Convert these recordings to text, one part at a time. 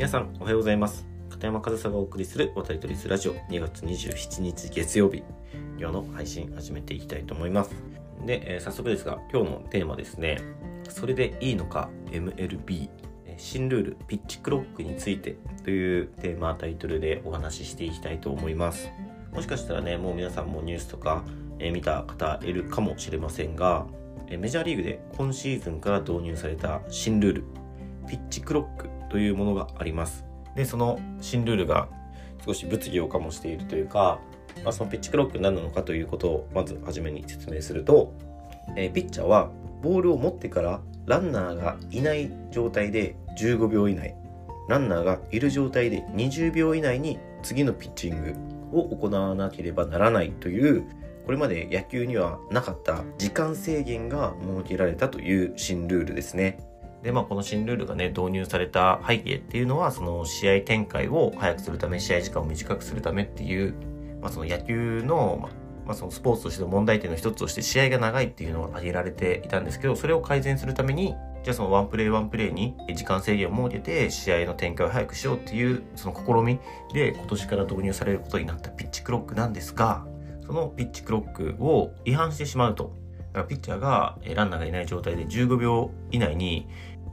皆さんおはようございます。片山和沙がお送りする渡り鳥スラジオ。2月27日月曜日。今日の配信始めていきたいと思います。で、えー、早速ですが今日のテーマですね。それでいいのか MLB 新ルールピッチクロックについてというテーマタイトルでお話ししていきたいと思います。もしかしたらねもう皆さんもニュースとか、えー、見た方いるかもしれませんがメジャーリーグで今シーズンから導入された新ルールピッチクロック。というものがあります。で、その新ルールが少し物議を醸しているというか、まあ、そのピッチクロック何なのかということをまず初めに説明すると、えー、ピッチャーはボールを持ってからランナーがいない状態で15秒以内、ランナーがいる状態で20秒以内に次のピッチングを行わなければならないというこれまで野球にはなかった時間制限が設けられたという新ルールですね。で、まあ、この新ルールがね、導入された背景っていうのは、その試合展開を早くするため、試合時間を短くするためっていう、まあ、その野球の、まあ、そのスポーツとしての問題点の一つとして試合が長いっていうのが挙げられていたんですけど、それを改善するために、じゃあそのワンプレーワンプレーに時間制限を設けて試合の展開を早くしようっていうその試みで今年から導入されることになったピッチクロックなんですが、そのピッチクロックを違反してしまうと。ピッチャーがランナーがいない状態で15秒以内に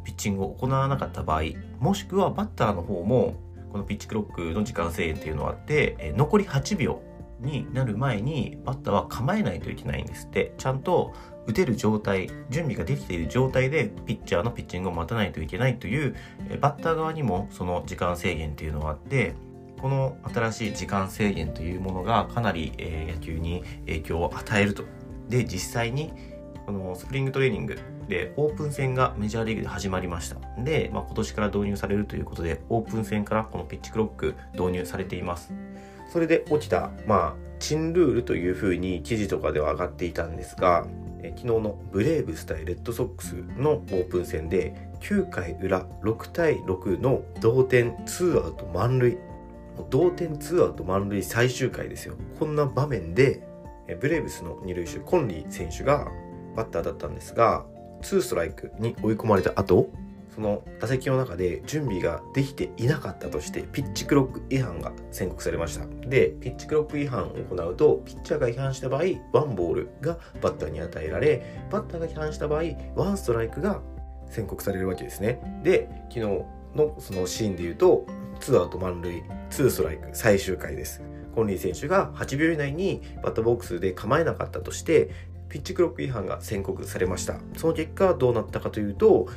ピッチングを行わなかった場合もしくはバッターの方もこのピッチクロックの時間制限っていうのがあって残り8秒になる前にバッターは構えないといけないんですって。ちゃんと打てる状態準備ができている状態でピッチャーのピッチングを待たないといけないというバッター側にもその時間制限っていうのがあってこの新しい時間制限というものがかなり、野球に影響を与えると。で実際にこのスプリングトレーニングで、オープン戦がメジャーリーグで始まりました。で、まあ、今年から導入されるということで、オープン戦からこのピッチクロック導入されています。それで起きた、まあ、珍ルールというふうに記事とかでは上がっていたんですが、え昨日のブレーブス対レッドソックスのオープン戦で、9回裏6対6の同点2アウト満塁。同点2アウト満塁最終回ですよ。こんな場面で、ブレーブスの二塁手、コンリー選手がバッターだったんですが、2ストライクに追い込まれた後その打席の中で準備ができていなかったとしてピッチクロック違反が宣告されました。でピッチクロック違反を行うとピッチャーが違反した場合ワンボールがバッターに与えられバッターが違反した場合ワンストライクが宣告されるわけですね。で昨日のそのシーンで言うと2アウト満塁2ストライク最終回です。コンリー選手が8秒以内にバッターボックスで構えなかったとしてピッチクロック違反が宣告されました。その結果どうなったかというと、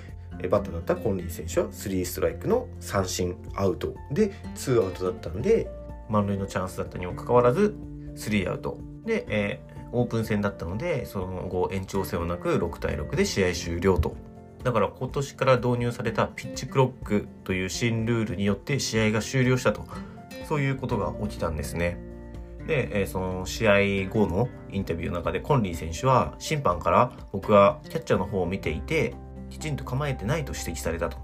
バッターだったコンリー選手は3ストライクの三振アウトで2アウトだったんで満塁のチャンスだったにもかかわらず3アウトで、えー、オープン戦だったのでその後延長戦をなく6対6で試合終了とだから今年から導入されたピッチクロックという新ルールによって試合が終了したとそういうことが起きたんですね。で、えー、その試合後のインタビューの中でコンリー選手は審判から僕はキャッチャーの方を見ていてきちんと構えてないと指摘されたと。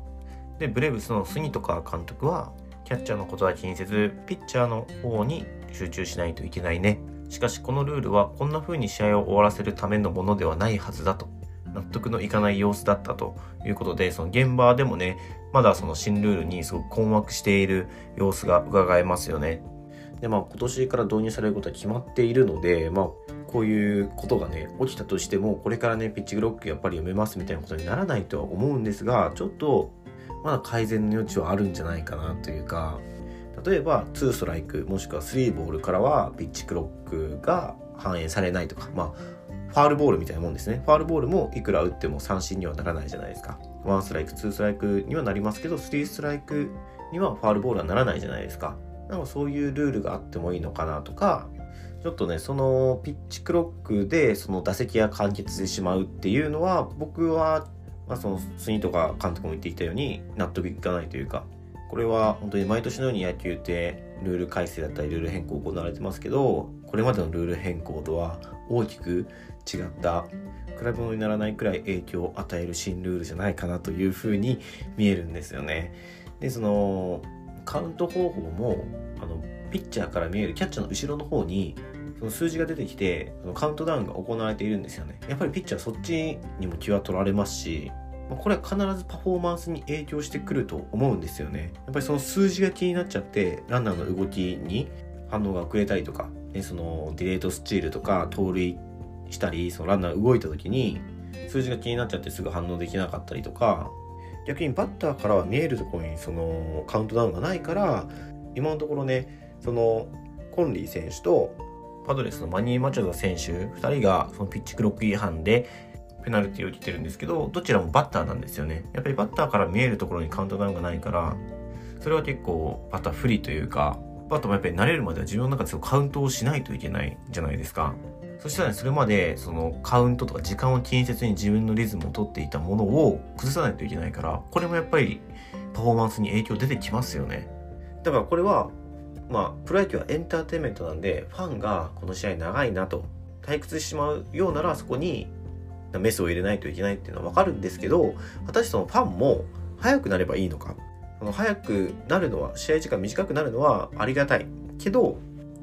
で、ブレーブスの杉とか監督はキャッチャーのことは気にせずピッチャーの方に集中しないといけないね。しかしこのルールはこんな風に試合を終わらせるためのものではないはずだと。納得のいかない様子だったということで、その現場でもね、まだその新ルールにすごく困惑している様子が伺えますよね。で、まあ今年から導入されることは決まっているので、まあこういうことがね、起きたとしても、これからね、ピッチブロックやっぱり読めますみたいなことにならないとは思うんですが、ちょっとまだ改善の余地はあるんじゃないかなというか、例えば2ストライクもしくは3ボールからはピッチクロックが反映されないとか、まあファールボールみたいなもんですね。ファールボールもいくら打っても三振にはならないじゃないですか。1ストライク、2ストライクにはなりますけど、3ストライクにはファールボールはならないじゃないですか。なんかそういうルールがあってもいいのかなとか、ちょっとね、そのピッチクロックでその打席が完結してしまうっていうのは、僕は、まあ、その杉とか監督も言ってきたように納得いかないというか、これは本当に毎年のように野球ってルール改正だったりルール変更行われてますけど、これまでのルール変更とは大きく違った比べ物にならないくらい影響を与える新ルールじゃないかなというふうに見えるんですよね。で、そのカウント方法もあのピッチャーから見えるキャッチャーの後ろの方にその数字が出てきてそのカウントダウンが行われているんですよねやっぱりピッチャーそっちにも気は取られますしこれは必ずパフォーマンスに影響してくると思うんですよね。やっぱりその数字が気になっちゃってランナーの動きに反応が遅れたりとか、ね、そのディレートスチールとか盗塁したりそのランナー動いた時に数字が気になっちゃってすぐ反応できなかったりとか逆にバッターからは見えるところにそのカウントダウンがないから今のところねそのコンリー選手とパドレスのマニー・マチョダ選手2人がそのピッチクロック違反でペナルティを受けてるんですけどどちらもバッターなんですよね。やっぱりバッターから見えるところにカウントダウンがないからそれは結構バッター不利というかバットもやっぱり慣れるまでは自分の中でカウントをしないといけないじゃないですか。そしたら、ね、それまでそのカウントとか時間を気にせずに自分のリズムを取っていたものを崩さないといけないからこれもやっぱりパフォーマンスに影響出てきますよね。だからこれはまあプロ野球はエンターテインメントなんでファンがこの試合長いなと退屈してしまうようならそこにメスを入れないといけないっていうのは分かるんですけど果たしてそのファンも早くなればいいのか。早くなるのは試合時間短くなるのはありがたい。けど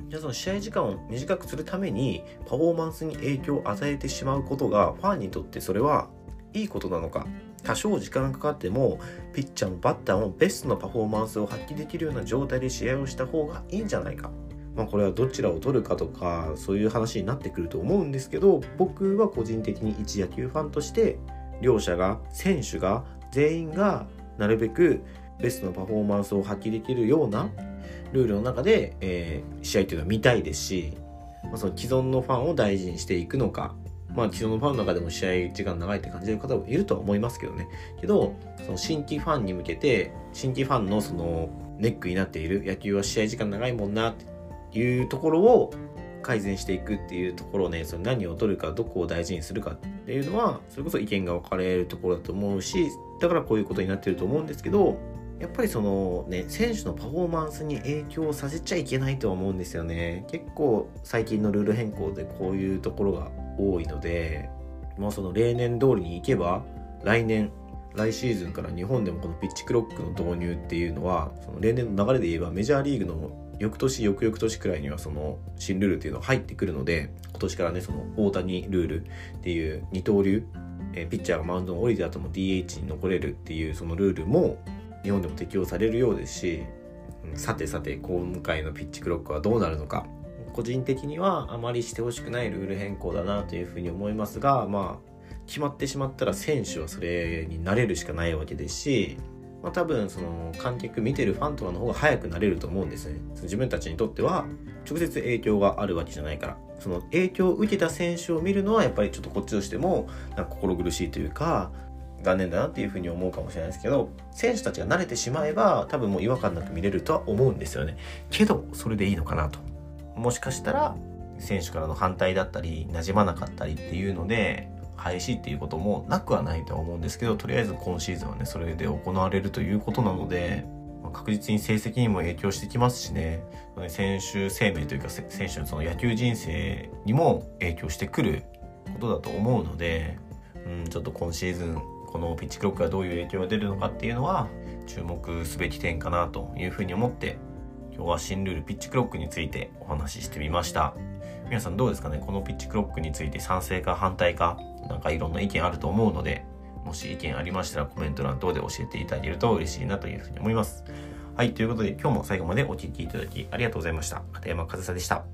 じゃその試合時間を短くするためにパフォーマンスに影響を与えてしまうことがファンにとってそれはいいことなのか。多少時間がかかってもピッチャーもバッターもベストのパフォーマンスを発揮できるような状態で試合をした方がいいんじゃないか。まあこれはどちらを取るかとかそういう話になってくると思うんですけど僕は個人的に一野球ファンとして両者が選手が全員がなるべくベストのパフォーマンスを発揮できるようなルールの中で、えー、試合っていうのは見たいですし、まあ、その既存のファンを大事にしていくのか、まあ、既存のファンの中でも試合時間長いって感じる方もいるとは思いますけどね。けど、その新規ファンに向けて、新規ファンのそのネックになっている野球は試合時間長いもんなっていうところを改善していくっていうところをね、その何を取るか、どこを大事にするかっていうのは、それこそ意見が分かれるところだと思うし、だからこういうことになってると思うんですけど、やっぱりそのね、選手のパフォーマンスに影響させちゃいけないとは思うんですよね。結構最近のルール変更でこういうところが多いので、まあその例年通りに行けば、来年、来シーズンから日本でもこのピッチクロックの導入っていうのは、その例年の流れで言えばメジャーリーグの翌年翌々年くらいにはその新ルールっていうのが入ってくるので、今年からね、その大谷ルールっていう二刀流、えピッチャーがマウンドに降りた後も DH に残れるっていうそのルールも日本でも適用されるようですし、さてさて今回のピッチクロックはどうなるのか。個人的にはあまりしてほしくないルール変更だなというふうに思いますがまあ決まってしまったら選手はそれになれるしかないわけですし、まあ、多分その観客見てるファンとかの方が早くなれると思うんですね。自分たちにとっては直接影響があるわけじゃないから。その影響を受けた選手を見るのはやっぱりちょっとこっちとしてもなんか心苦しいというか残念だなっていうふうに思うかもしれないですけど選手たちが慣れてしまえば多分もう違和感なく見れるとは思うんですよね。けどそれでいいのかなと。もしかしたら選手からの反対だったり馴染まなかったりっていうので廃止っていうこともなくはないとは思うんですけどとりあえず今シーズンはねそれで行われるということなので確実に成績にも影響してきますしね。選手生命というか選手のその野球人生にも影響してくることだと思うので、うん、ちょっと今シーズンこのピッチクロックがどういう影響が出るのかっていうのは注目すべき点かなというふうに思って今日は新ルールピッチクロックについてお話ししてみました。皆さんどうですかね？このピッチクロックについて賛成か反対かなんかいろんな意見あると思うのでもし意見ありましたらコメント欄等で教えていただけると嬉しいなというふうに思います。はいということで今日も最後までお聴きいただきありがとうございました。片山和沙でした。